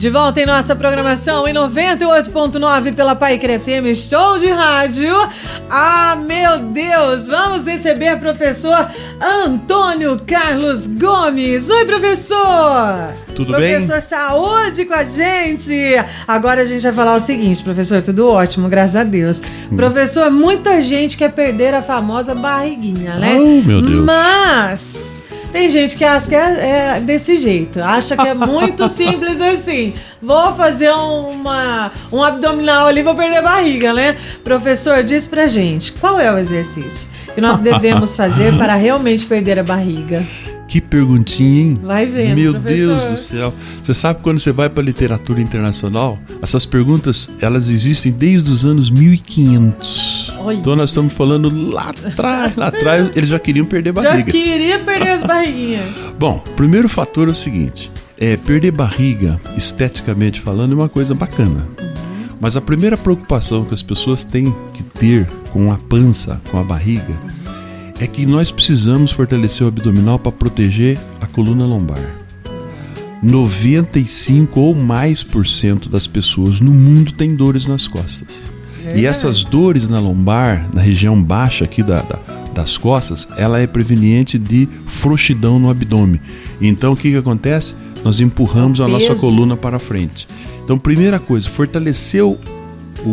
De volta em nossa programação em 98.9 pela Paique FM Show de Rádio. Ah, meu Deus! Vamos receber professor Antônio Carlos Gomes. Oi, professor! Tudo professor bem? Professor Saúde com a gente. Agora a gente vai falar o seguinte, professor, tudo ótimo, graças a Deus. Hum. Professor, muita gente quer perder a famosa barriguinha, né? Oh, meu Deus. Mas tem gente que acha que é, é desse jeito, acha que é muito simples assim. Vou fazer uma, um abdominal ali, vou perder a barriga, né? Professor, diz pra gente, qual é o exercício que nós devemos fazer para realmente perder a barriga? Que perguntinha, hein? Vai vendo, Meu professor. Deus do céu. Você sabe quando você vai para literatura internacional, essas perguntas, elas existem desde os anos 1500. Oi. Então nós estamos falando lá atrás, lá atrás, eles já queriam perder Já barriga. queria perder as barriguinhas. Bom, primeiro fator é o seguinte: é, perder barriga, esteticamente falando, é uma coisa bacana. Mas a primeira preocupação que as pessoas têm que ter com a pança, com a barriga, é que nós precisamos fortalecer o abdominal para proteger a coluna lombar. 95 ou mais por cento das pessoas no mundo tem dores nas costas. E essas dores na lombar, na região baixa aqui da, da, das costas, ela é preveniente de frouxidão no abdômen. Então o que, que acontece? Nós empurramos O a nossa coluna para frente. Então, primeira coisa, fortalecer o,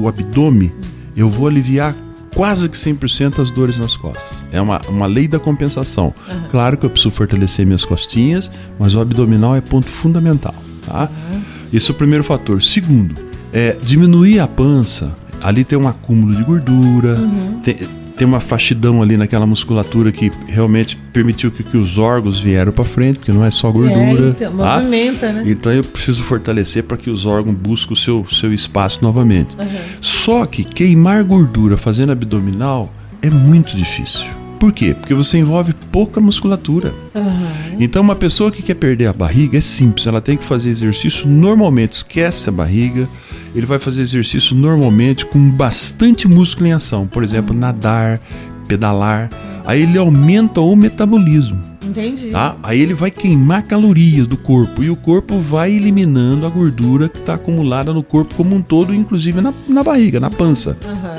abdômen, eu vou aliviar quase que 100% as dores nas costas. É uma, uma lei da compensação. Claro que eu preciso fortalecer minhas costinhas, mas o abdominal é ponto fundamental, tá? Esse é o primeiro fator. Segundo, é diminuir a pança. Ali tem um acúmulo de gordura, tem, tem uma fastidão ali naquela musculatura que realmente permitiu que, que os órgãos vieram para frente, porque não é só gordura. É, então, tá? movimenta, né? Então eu preciso fortalecer para que os órgãos busquem o seu, seu espaço novamente. Só que queimar gordura fazendo abdominal é muito difícil. Por quê? Porque você envolve pouca musculatura. Então uma pessoa que quer perder a barriga é simples, ela tem que fazer exercício normalmente, esquece a barriga, ele vai fazer exercício normalmente com bastante músculo em ação, por exemplo, nadar, pedalar. Aí ele aumenta o metabolismo. Entendi. Tá? Aí ele vai queimar calorias do corpo e o corpo vai eliminando a gordura que está acumulada no corpo como um todo, inclusive na, na barriga, na pança. Aham.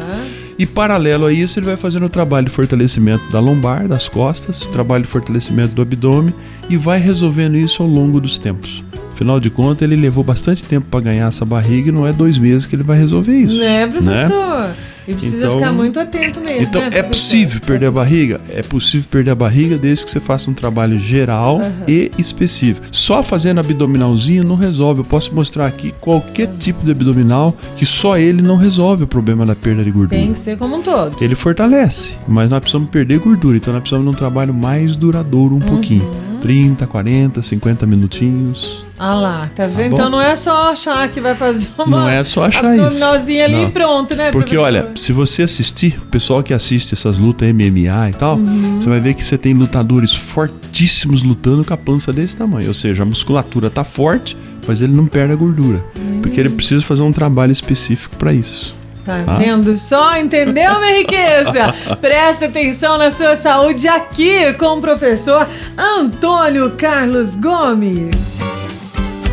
E paralelo a isso, ele vai fazendo o trabalho de fortalecimento da lombar, das costas, o trabalho de fortalecimento do abdômen e vai resolvendo isso ao longo dos tempos. Afinal de contas, ele levou bastante tempo para ganhar essa barriga e não é dois meses que ele vai resolver isso. Né, professor? E precisa Então- ficar muito atento mesmo. Então, né, é possível perder É a barriga? É possível perder a barriga desde que você faça um trabalho geral e específico. Só fazendo abdominalzinho não resolve. Eu posso mostrar aqui qualquer tipo de abdominal que só ele não resolve o problema da perda de gordura. Tem que ser como um todo. Ele fortalece, mas nós precisamos perder gordura, então nós precisamos de um trabalho mais duradouro um pouquinho. Uhum. 30, 40, 50 minutinhos. Ah lá, tá vendo? bom? então não é só achar que vai fazer uma Não é só achar isso. ali Não. e pronto, né, Porque professor? olha, se você assistir, o pessoal que assiste essas lutas MMA e tal, Uhum. você vai ver que você tem lutadores fortíssimos lutando com a pança desse tamanho. Ou seja, a musculatura tá forte, mas ele não perde a gordura. Porque ele precisa fazer um trabalho específico para isso. Tá Tá? vendo só? Entendeu, minha riqueza? Presta atenção na sua saúde aqui com o professor Antônio Carlos Gomes.